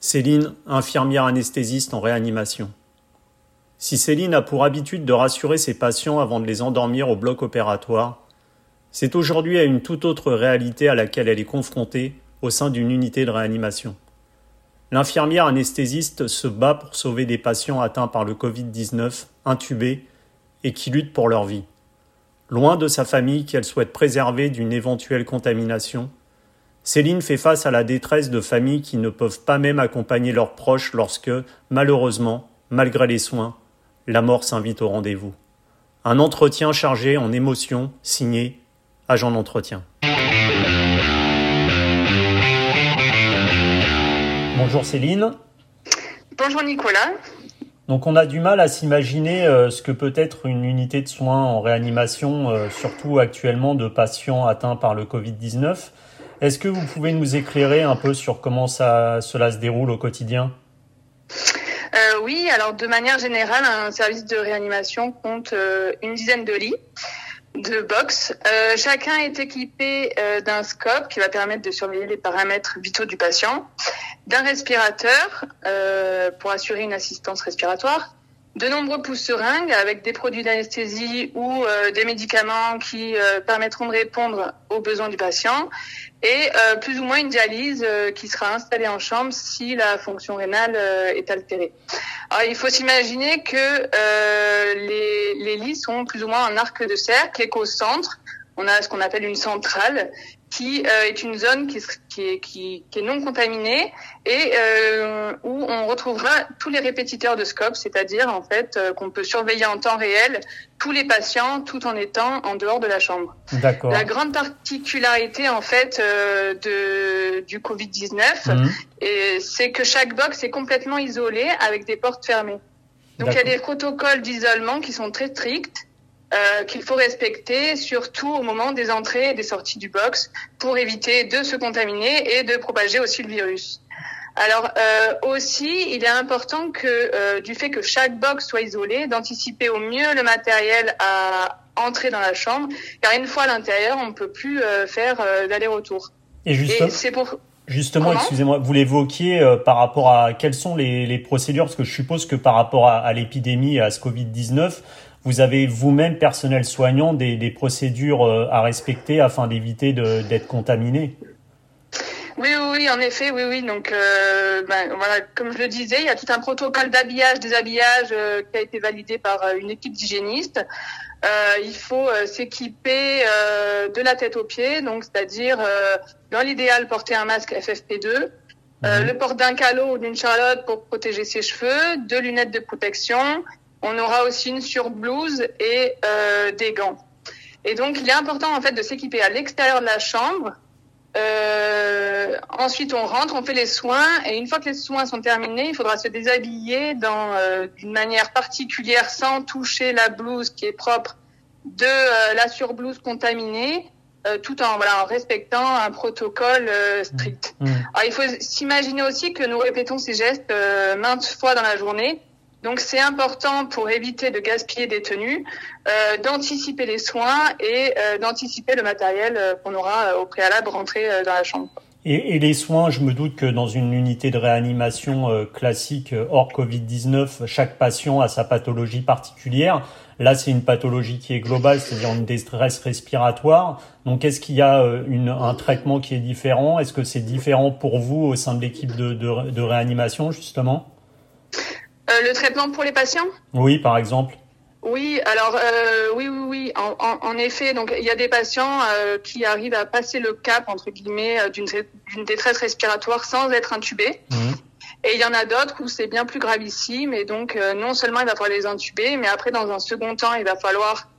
Céline, infirmière anesthésiste en réanimation. Si Céline a pour habitude de rassurer ses patients avant de les endormir au bloc opératoire, c'est aujourd'hui à une toute autre réalité à laquelle elle est confrontée au sein d'une unité de réanimation. L'infirmière anesthésiste se bat pour sauver des patients atteints par le Covid-19, intubés, et qui luttent pour leur vie. Loin de sa famille qu'elle souhaite préserver d'une éventuelle contamination, Céline fait face à la détresse de familles qui ne peuvent pas même accompagner leurs proches lorsque, malheureusement, malgré les soins, la mort s'invite au rendez-vous. Un entretien chargé en émotions, signé Agent d'entretien. Bonjour Céline. Bonjour Nicolas. Donc on a du mal à s'imaginer euh, ce que peut être une unité de soins en réanimation, euh, surtout actuellement de patients atteints par le Covid-19. Est-ce que vous pouvez nous éclairer un peu sur comment cela se déroule au quotidien? Euh, Oui, alors de manière générale, un service de réanimation compte une dizaine de lits de box. chacun est équipé d'un scope qui va permettre de surveiller les paramètres vitaux du patient d'un respirateur euh, pour assurer une assistance respiratoire, de nombreux pousse-seringues avec des produits d'anesthésie ou euh, des médicaments qui euh, permettront de répondre aux besoins du patient et euh, plus ou moins une dialyse euh, qui sera installée en chambre si la fonction rénale est altérée. Alors, il faut s'imaginer que les, les lits sont plus ou moins en arc de cercle et qu'au centre, on a ce qu'on appelle une centrale qui euh, est une zone qui, qui, est, qui, qui, est non contaminée et euh, où on retrouvera tous les répétiteurs de scope, c'est-à-dire en fait euh, qu'on peut surveiller en temps réel tous les patients tout en étant en dehors de la chambre. D'accord. La grande particularité en fait de, du Covid-19, mmh. c'est que chaque box est complètement isolé avec des portes fermées. Donc il y a des protocoles d'isolement qui sont très stricts euh, qu'il faut respecter, surtout au moment des entrées et des sorties du box, pour éviter de se contaminer et de propager aussi le virus. Alors euh, aussi, il est important que euh, du fait que chaque box soit isolée, d'anticiper au mieux le matériel à entrer dans la chambre, car une fois à l'intérieur, on ne peut plus euh, faire d'aller-retour. Et, justement, c'est pour Justement, excusez-moi, vous l'évoquiez par rapport à quelles sont les, les, procédures, parce que je suppose que par rapport à, à l'épidémie, à ce Covid-19, vous avez vous-même, personnel soignant, des, des procédures euh, à respecter afin d'éviter d'être contaminé? Oui, oui, oui, en effet, oui, oui. Donc, euh, ben, voilà, comme je le disais, il y a tout un protocole d'habillage, déshabillage euh, qui a été validé par euh, une équipe d'hygiénistes. Il faut s'équiper de la tête aux pieds, donc c'est-à-dire dans l'idéal porter un masque FFP2, mhm. le port d'un calot ou d'une charlotte pour protéger ses cheveux, deux lunettes de protection, on aura aussi une surblouse et euh, des gants. Et donc, il est important en fait de s'équiper à l'extérieur de la chambre. Euh, ensuite, on rentre, on fait les soins, et une fois que les soins sont terminés, il faudra se déshabiller dans euh, d'une manière particulière, sans toucher la blouse qui est propre de la surblouse contaminée, euh, tout en voilà en respectant un protocole strict. Mmh. Mmh. Alors, il faut s'imaginer aussi que nous répétons ces gestes maintes fois dans la journée donc c'est important pour éviter de gaspiller des tenues, euh, d'anticiper les soins et euh, d'anticiper le matériel euh, qu'on aura au préalable rentré dans la chambre. Et, les soins, je me doute que dans une unité de réanimation classique hors Covid-19, chaque patient a sa pathologie particulière. Là, c'est une pathologie qui est globale, c'est-à-dire une détresse respiratoire. Donc, est-ce qu'il y a un traitement qui est différent? Est-ce que c'est différent pour vous au sein de l'équipe de, réanimation, justement? Le traitement pour les patients? Oui, par exemple. Oui, alors euh, oui, oui, oui. En, en, en, effet, donc il y a des patients euh, qui arrivent à passer le cap entre guillemets euh, d'une détresse respiratoire sans être intubés. Mmh. Et il y en a d'autres où c'est bien plus gravissime et donc euh, non seulement il va falloir les intuber, mais après dans un second temps il va falloir euh,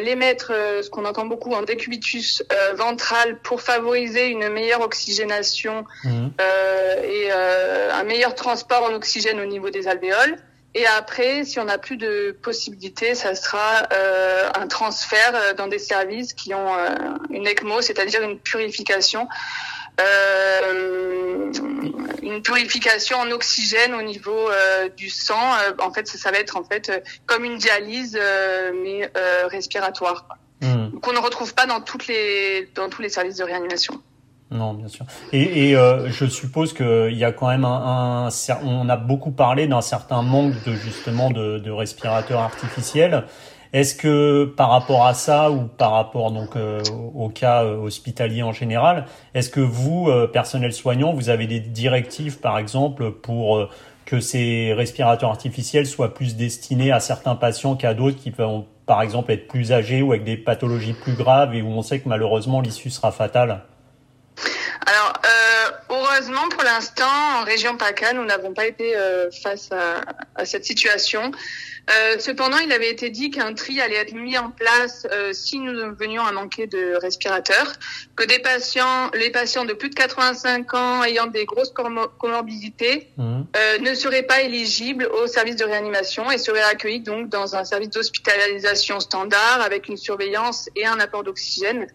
les mettre, euh, ce qu'on entend beaucoup en décubitus euh, ventral pour favoriser une meilleure oxygénation mmh. et un meilleur transport en oxygène au niveau des alvéoles. Et après, si on n'a plus de possibilités, ça sera euh, un transfert dans des services qui ont euh, une ECMO, c'est-à-dire une purification euh, une purification en oxygène au niveau euh, du sang. Euh, en fait, ça, ça, va être en fait comme une dialyse mais respiratoire. Mmh. Qu'on ne retrouve pas dans toutes les dans tous les services de réanimation. Non, bien sûr. Et, et euh, je suppose qu'il y a quand même un, un, on a beaucoup parlé d'un certain manque de justement de, de respirateurs artificiels. Est-ce que par rapport à ça ou par rapport donc euh, au cas euh, hospitalier en général, est-ce que vous, euh, personnel soignant, vous avez des directives par exemple pour que ces respirateurs artificiels soient plus destinés à certains patients qu'à d'autres qui vont par exemple être plus âgés ou avec des pathologies plus graves et où on sait que malheureusement l'issue sera fatale? Heureusement pour l'instant en région PACA nous n'avons pas été face à, à cette situation. Euh, cependant, il avait été dit qu'un tri allait être mis en place euh, si nous venions à manquer de respirateurs, que des patients, les patients de plus de 85 ans ayant des grosses comorbidités mmh. euh, ne seraient pas éligibles au service de réanimation et seraient accueillis donc dans un service d'hospitalisation standard avec une surveillance et un apport d'oxygène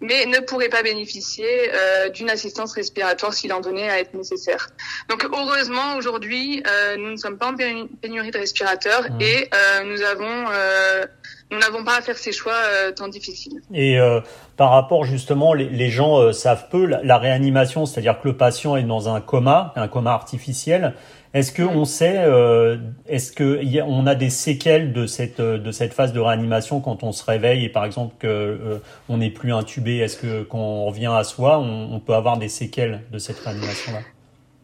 mais ne pourrait pas bénéficier euh, d'une assistance respiratoire s'il en donnait à être nécessaire. Donc heureusement aujourd'hui, euh, nous ne sommes pas en pénurie de respirateurs mmh. et euh, nous avons euh, nous n'avons pas à faire ces choix euh, tant difficiles. Et euh, par rapport justement, les, les gens savent peu la, la réanimation, c'est-à-dire que le patient est dans un coma, un coma artificiel. Est-ce que on sait, euh, est-ce que y a, des séquelles de cette de cette phase de réanimation quand on se réveille et par exemple que euh, n'est plus intubé? Est-ce que quand on revient à soi, on, on peut avoir des séquelles de cette réanimation là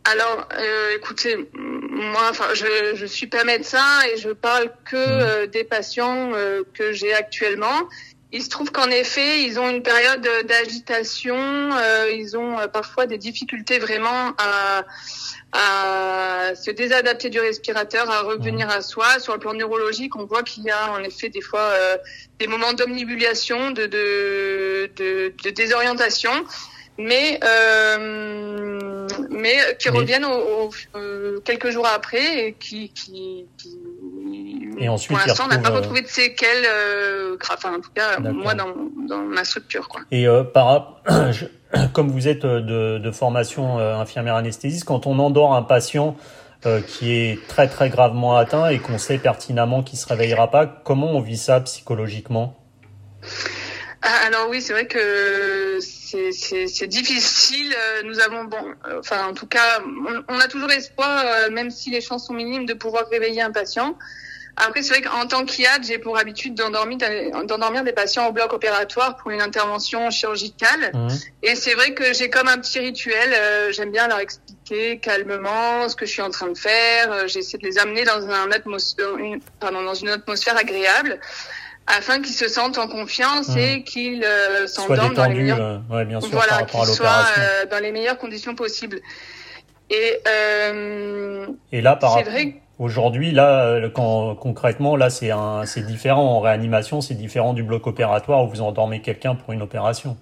alors, euh, écoutez, moi, enfin, je, je suis pas médecin et je parle que euh, des patients euh, que j'ai actuellement. Il se trouve qu'en effet, ils ont une période d'agitation, euh, ils ont parfois des difficultés vraiment à à se désadapter du respirateur, à revenir à soi. Sur le plan neurologique, on voit qu'il y a en effet des fois euh, des moments d'omnibulation, de, de, de, de, désorientation, mais euh, mais qui reviennent au, euh, quelques jours après et qui, qui, qui et ensuite, pour l'instant, on n'a pas retrouvé de séquelles euh, Enfin, en tout cas, moi, dans, dans ma structure. Quoi. Et euh, par, comme vous êtes euh, de, de formation euh, infirmière anesthésiste, quand on endort un patient euh, qui est très très gravement atteint et qu'on sait pertinemment qu'il se réveillera pas, comment on vit ça psychologiquement? Ah, alors oui, c'est vrai que c'est difficile. Nous avons, bon, enfin en tout cas, on, on a toujours espoir, même si les chances sont minimes, de pouvoir réveiller un patient. Après, c'est vrai qu'en tant qu'IAD, j'ai pour habitude d'endormir, des patients au bloc opératoire pour une intervention chirurgicale. Mmh. Et c'est vrai que j'ai comme un petit rituel. Euh, j'aime bien leur expliquer calmement ce que je suis en train de faire. Euh, j'essaie de les amener dans, un atmosphère, une, pardon, dans une atmosphère agréable afin qu'ils se sentent en confiance mmh. et qu'ils euh, s'endorment dans les meilleures, euh, ouais, bien sûr, voilà, qu'ils soient euh, dans les meilleures conditions possibles. Et, et là, par rapport... Aujourd'hui, là, euh, quand, concrètement, là, c'est un, c'est différent. En réanimation, c'est différent du bloc opératoire où vous endormez quelqu'un pour une opération.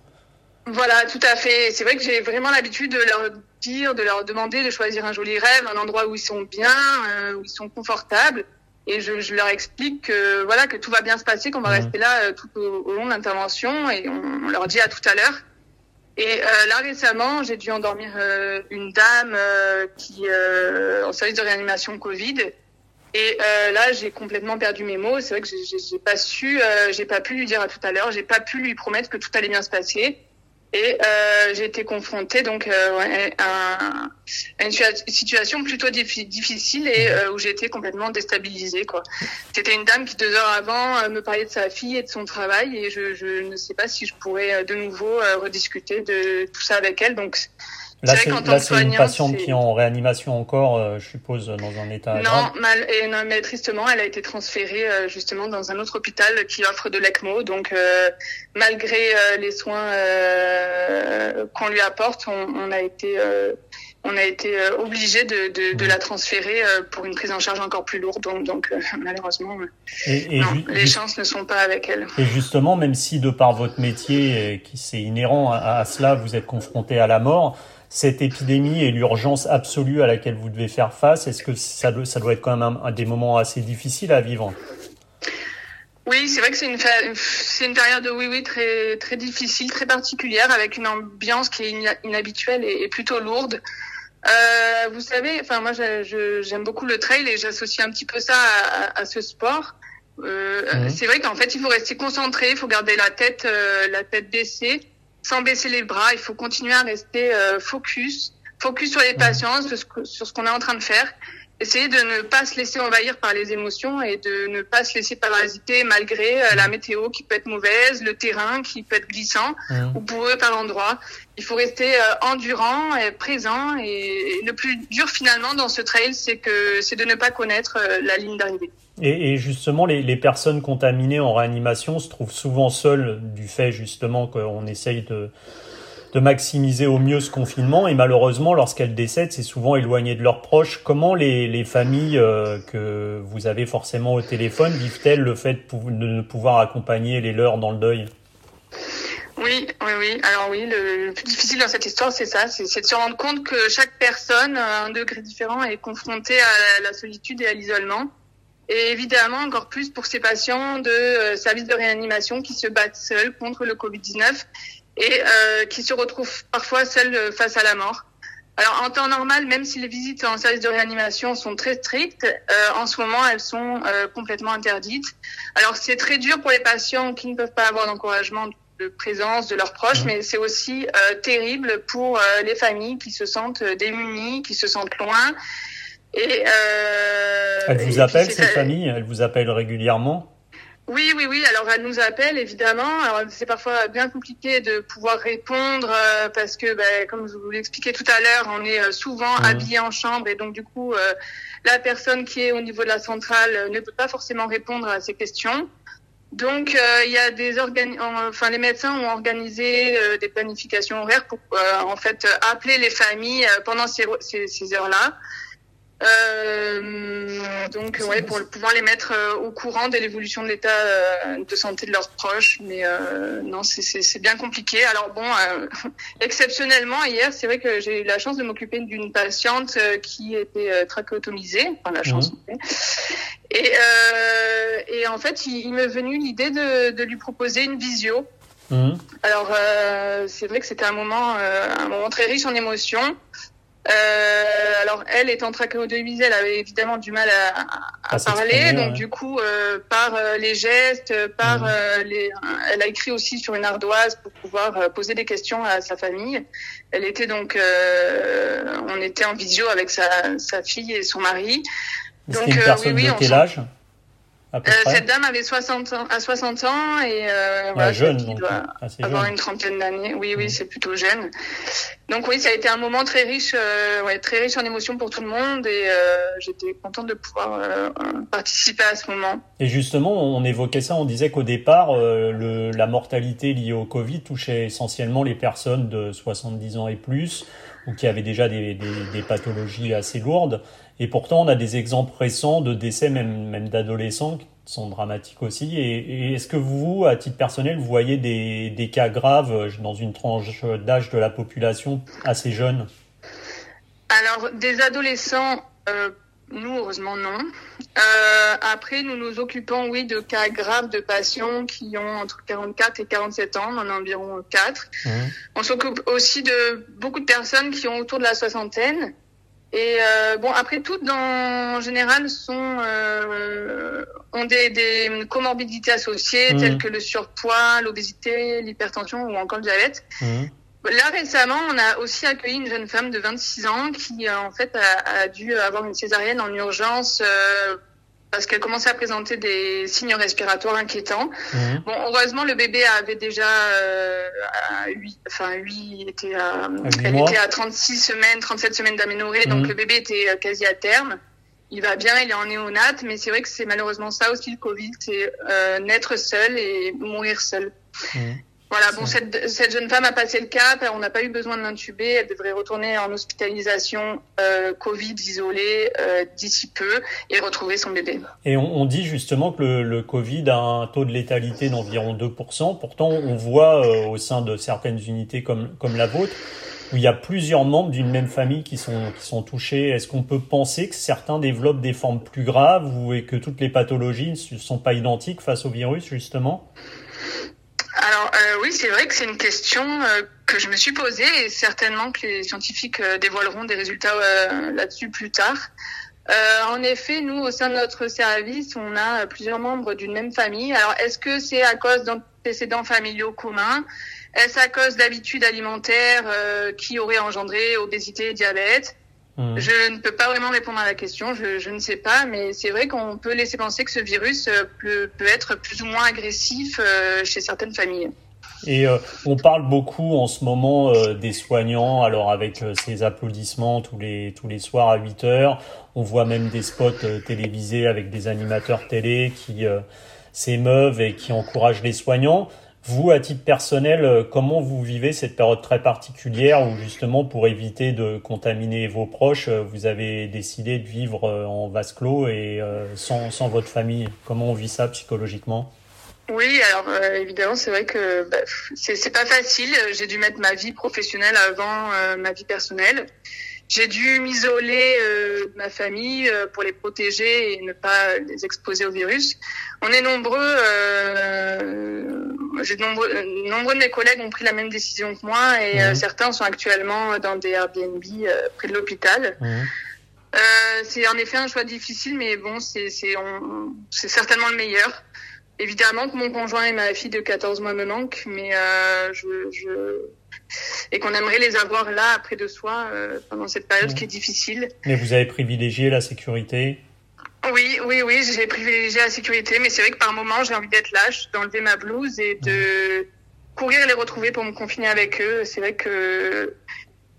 Voilà, tout à fait. C'est vrai que j'ai vraiment l'habitude de leur dire, de leur demander de choisir un joli rêve, un endroit où ils sont bien, euh, où ils sont confortables. Et je, je, leur explique que voilà que tout va bien se passer, qu'on va mmh. rester là euh, tout au, au long de l'intervention, et on, on, leur dit à tout à l'heure. Et euh, là récemment, j'ai dû endormir une dame qui euh, en service de réanimation Covid. Et euh, là, j'ai complètement perdu mes mots. C'est vrai que j'ai pas su, j'ai pas pu lui dire à tout à l'heure, j'ai pas pu lui promettre que tout allait bien se passer. Et euh, j'ai été confrontée donc euh, à, une situation plutôt difficile et euh, où j'ai été complètement déstabilisée. quoi. C'était une dame qui deux heures avant euh, me parlait de sa fille et de son travail et je, je ne sais pas si je pourrais euh, de nouveau rediscuter de tout ça avec elle. Donc Là, c'est une patiente qui est en réanimation encore, euh, je suppose, dans un état non, grave. Mal, et non, mais tristement, elle a été transférée euh, justement dans un autre hôpital qui offre de l'ECMO. Donc, euh, malgré les soins qu'on lui apporte, on, on a été on a été obligé de, de, de, la transférer pour une prise en charge encore plus lourde. Donc, donc malheureusement, et, et non, les chances ne sont pas avec elle. Et justement, même si de par votre métier, qui c'est inhérent à, à, cela, vous êtes confronté à la mort, cette épidémie et l'urgence absolue à laquelle vous devez faire face, est-ce que ça doit, ça doit être quand même un des moments assez difficiles à vivre? Oui, c'est vrai que c'est une, c'est une période, oui, oui, très, très difficile, très particulière, avec une ambiance qui est inhabituelle et, et plutôt lourde. Euh, vous savez, enfin moi j'aime beaucoup le trail et j'associe un petit peu ça à, à ce sport. Euh, mmh. C'est vrai qu'en fait il faut rester concentré, il faut garder la tête, euh, la tête baissée sans baisser les bras. Il faut continuer à rester focus, focus sur les patients, sur ce qu'on est en train de faire essayer de ne pas se laisser envahir par les émotions et de ne pas se laisser parasiter malgré euh, la météo qui peut être mauvaise, le terrain qui peut être glissant mmh. ou pour eux par l'endroit. Il faut rester euh, endurant et présent et, le plus dur finalement dans ce trail, c'est que c'est de ne pas connaître euh, la ligne d'arrivée. Et, justement, les, personnes contaminées en réanimation se trouvent souvent seules du fait justement qu'on essaye de maximiser au mieux ce confinement. Et malheureusement, lorsqu'elles décèdent, c'est souvent éloigné de leurs proches. Comment les, les familles euh, que vous avez forcément au téléphone vivent-elles le fait de, ne pouvoir accompagner les leurs dans le deuil? Oui, oui, oui. Alors oui, le, plus difficile dans cette histoire, c'est ça, c'est de se rendre compte que chaque personne, à un degré différent, est confrontée à la solitude et à l'isolement. Et évidemment, encore plus pour ces patients de euh, services de réanimation qui se battent seuls contre le Covid-19 et euh, qui se retrouvent parfois seuls euh, face à la mort. Alors en temps normal, même si les visites en service de réanimation sont très strictes, euh, en ce moment elles sont complètement interdites. Alors c'est très dur pour les patients qui ne peuvent pas avoir d'encouragement de présence de leurs proches, mmh. mais c'est aussi terrible pour les familles qui se sentent démunies, qui se sentent loin. Et elle vous appelle cette famille? Elle vous appelle régulièrement? Oui, oui, oui. Alors elle nous appelle évidemment. Alors c'est parfois bien compliqué de pouvoir répondre euh, parce que, ben, comme je vous l'expliquais tout à l'heure, on est euh, souvent mmh. habillé en chambre et donc du coup, euh, la personne qui est au niveau de la centrale ne peut pas forcément répondre à ces questions. Donc il y a des organi enfin les médecins ont organisé des planifications horaires pour en fait appeler les familles pendant ces, ces, ces heures-là. Euh, donc ouais, pour pouvoir les mettre euh, au courant de l'évolution de l'état euh, de santé de leurs proches. Mais euh, non, c'est bien compliqué. Alors bon, exceptionnellement hier, c'est vrai que j'ai eu la chance de m'occuper d'une patiente qui était trachéotomisée, enfin la chance. Mmh. Et, et en fait, il, il m'est venu l'idée de, de lui proposer une visio. Mmh. Alors c'est vrai que c'était un moment, un moment très riche en émotions. Euh, alors elle étant trachéotomisée, elle avait évidemment du mal à, à, parler, donc du coup euh, par euh, les gestes, par mmh. les, elle a écrit aussi sur une ardoise pour pouvoir poser des questions à sa famille. Elle était donc, on était en visio avec sa, sa fille et son mari. Donc une personne oui, oui, de quel âge? Euh, cette dame avait 60 ans, à 60 ans et euh, voilà, jeune, donc, doit avoir jeune. une trentaine d'années. Oui, oui, mmh. c'est plutôt jeune. Donc oui, ça a été un moment très riche, euh, ouais, très riche en émotions pour tout le monde et euh, j'étais contente de pouvoir euh, participer à ce moment. Et justement, on évoquait ça, on disait qu'au départ, euh, le, la mortalité liée au Covid touchait essentiellement les personnes de 70 ans et plus ou qui avaient déjà des, des, des pathologies assez lourdes. Et pourtant, on a des exemples récents de décès, même, même d'adolescents, qui sont dramatiques aussi. Et, et est-ce que vous, à titre personnel, vous voyez des, des cas graves dans une tranche d'âge de la population assez jeune? Alors, des adolescents, euh, nous, heureusement, non. Euh, après, nous nous occupons, oui, de cas graves de patients qui ont entre 44 et 47 ans, on en a environ 4. Mmh. On s'occupe aussi de beaucoup de personnes qui ont autour de la soixantaine et euh, bon, après toutes, en général, sont euh, ont des, des comorbidités associées, mmh. telles que le surpoids, l'obésité, l'hypertension ou encore le diabète. Mmh. Là récemment, on a aussi accueilli une jeune femme de 26 ans qui euh, en fait a, a, dû avoir une césarienne en urgence euh, parce qu'elle commençait à présenter des signes respiratoires inquiétants. Mmh. Bon, heureusement, le bébé avait déjà euh, à 8, enfin 8 était à, elle était à 36 semaines, 37 semaines d'aménorrhée, mmh. donc le bébé était euh, quasi à terme. Il va bien, il est en néonate, mais c'est vrai que c'est malheureusement ça aussi le Covid, c'est euh, naître seul et mourir seul. Mmh. Voilà, bon, cette, cette, jeune femme a passé le cap, on n'a pas eu besoin de l'intuber, elle devrait retourner en hospitalisation euh, Covid isolée euh, d'ici peu et retrouver son bébé. Et on, on dit justement que le, le, Covid a un taux de létalité d'environ 2%, pourtant on voit euh, au sein de certaines unités comme, comme la vôtre où il y a plusieurs membres d'une même famille qui sont, qui sont touchés. Est-ce qu'on peut penser que certains développent des formes plus graves ou et que toutes les pathologies ne sont pas identiques face au virus justement? Alors euh, oui, c'est vrai que c'est une question euh, que je me suis posée et certainement que les scientifiques euh, dévoileront des résultats euh, là-dessus plus tard. En effet, nous, au sein de notre service, on a plusieurs membres d'une même famille. Alors, est-ce que c'est à cause d'antécédents familiaux communs? Est-ce à cause d'habitudes alimentaires qui auraient engendré obésité et diabète? Mmh. Je ne peux pas vraiment répondre à la question, je, je ne sais pas, mais c'est vrai qu'on peut laisser penser que ce virus peut, peut être plus ou moins agressif chez certaines familles. Et euh, on parle beaucoup en ce moment euh, des soignants, alors avec euh, ces applaudissements tous les, tous les soirs à 8 heures. On voit même des spots télévisés avec des animateurs télé qui s'émeuvent et qui encouragent les soignants. Vous, à titre personnel, comment vous vivez cette période très particulière où justement pour éviter de contaminer vos proches, vous avez décidé de vivre en vase clos et sans, sans votre famille? Comment on vit ça psychologiquement? Oui, alors euh, évidemment, c'est vrai que bah, c'est pas facile. J'ai dû mettre ma vie professionnelle avant euh, ma vie personnelle. J'ai dû m'isoler euh, de ma famille pour les protéger et ne pas les exposer au virus. On est nombreux, j'ai nombreux, nombreux de mes collègues ont pris la même décision que moi et mmh. certains sont actuellement dans des Airbnb près de l'hôpital. Mmh. c'est en effet un choix difficile, mais bon, c'est certainement le meilleur. Évidemment que mon conjoint et ma fille de 14 mois me manquent, mais euh, je, je, et qu'on aimerait les avoir là près de soi euh, pendant cette période qui est difficile. Mais vous avez privilégié la sécurité Oui, oui, oui, j'ai privilégié la sécurité, mais c'est vrai que par moment j'ai envie d'être lâche, d'enlever ma blouse et de courir les retrouver pour me confiner avec eux. C'est vrai que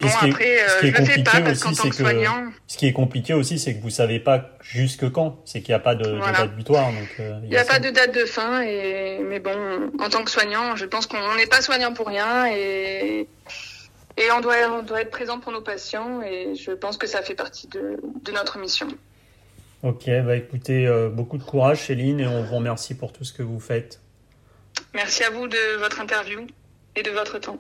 Bon, après, euh, je le fais pas parce qu'en tant que, soignant. Ce qui est compliqué aussi, c'est que vous savez pas jusque quand. C'est qu'il n'y a pas de, date butoir. Donc, euh, il n'y a, pas de date de fin. Et, mais bon, en tant que soignant, je pense qu'on n'est pas soignant pour rien et, et on doit, on doit être présent pour nos patients. Et je pense que ça fait partie de, de notre mission. Ok, bah écoutez, euh, beaucoup de courage, Céline, et on vous remercie pour tout ce que vous faites. Merci à vous de votre interview et de votre temps.